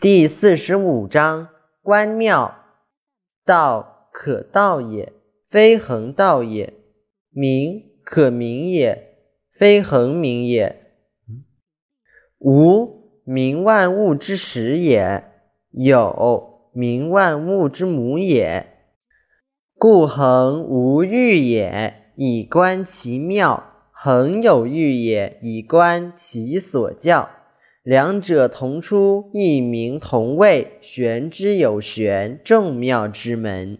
第四十五章：观妙，道可道也，非恒道也；名可名也，非恒名也。无名，万物之始也；有名，万物之母也。故恒无欲也，以观其妙；恒有欲也，以观其所教。两者同出，异名同谓，玄之有玄，众妙之门。